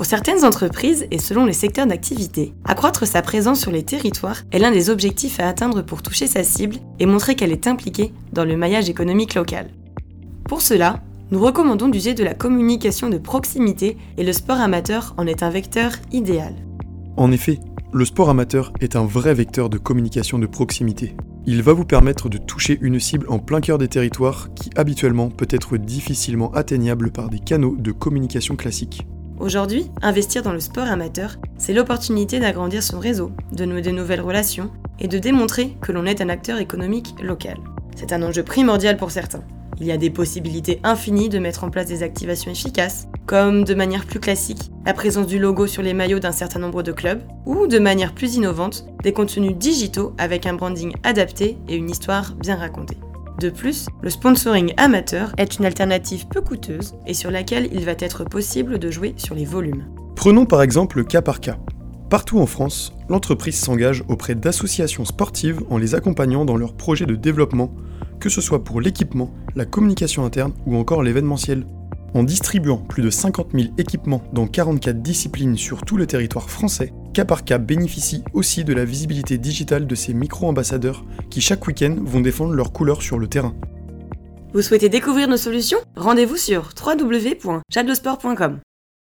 Pour certaines entreprises et selon les secteurs d'activité, accroître sa présence sur les territoires est l'un des objectifs à atteindre pour toucher sa cible et montrer qu'elle est impliquée dans le maillage économique local. Pour cela, nous recommandons d'user de la communication de proximité et le sport amateur en est un vecteur idéal. En effet, le sport amateur est un vrai vecteur de communication de proximité. Il va vous permettre de toucher une cible en plein cœur des territoires qui habituellement peut être difficilement atteignable par des canaux de communication classiques. Aujourd'hui, investir dans le sport amateur, c'est l'opportunité d'agrandir son réseau, de nouer de nouvelles relations et de démontrer que l'on est un acteur économique local. C'est un enjeu primordial pour certains. Il y a des possibilités infinies de mettre en place des activations efficaces, comme de manière plus classique, la présence du logo sur les maillots d'un certain nombre de clubs, ou de manière plus innovante, des contenus digitaux avec un branding adapté et une histoire bien racontée. De plus, le sponsoring amateur est une alternative peu coûteuse et sur laquelle il va être possible de jouer sur les volumes. Prenons par exemple le cas par cas. Partout en France, l'entreprise s'engage auprès d'associations sportives en les accompagnant dans leurs projets de développement, que ce soit pour l'équipement, la communication interne ou encore l'événementiel. En distribuant plus de 50 000 équipements dans 44 disciplines sur tout le territoire français, K bénéficie aussi de la visibilité digitale de ses micro-ambassadeurs qui chaque week-end vont défendre leurs couleurs sur le terrain. Vous souhaitez découvrir nos solutions? Rendez-vous sur www.chadlesport.com.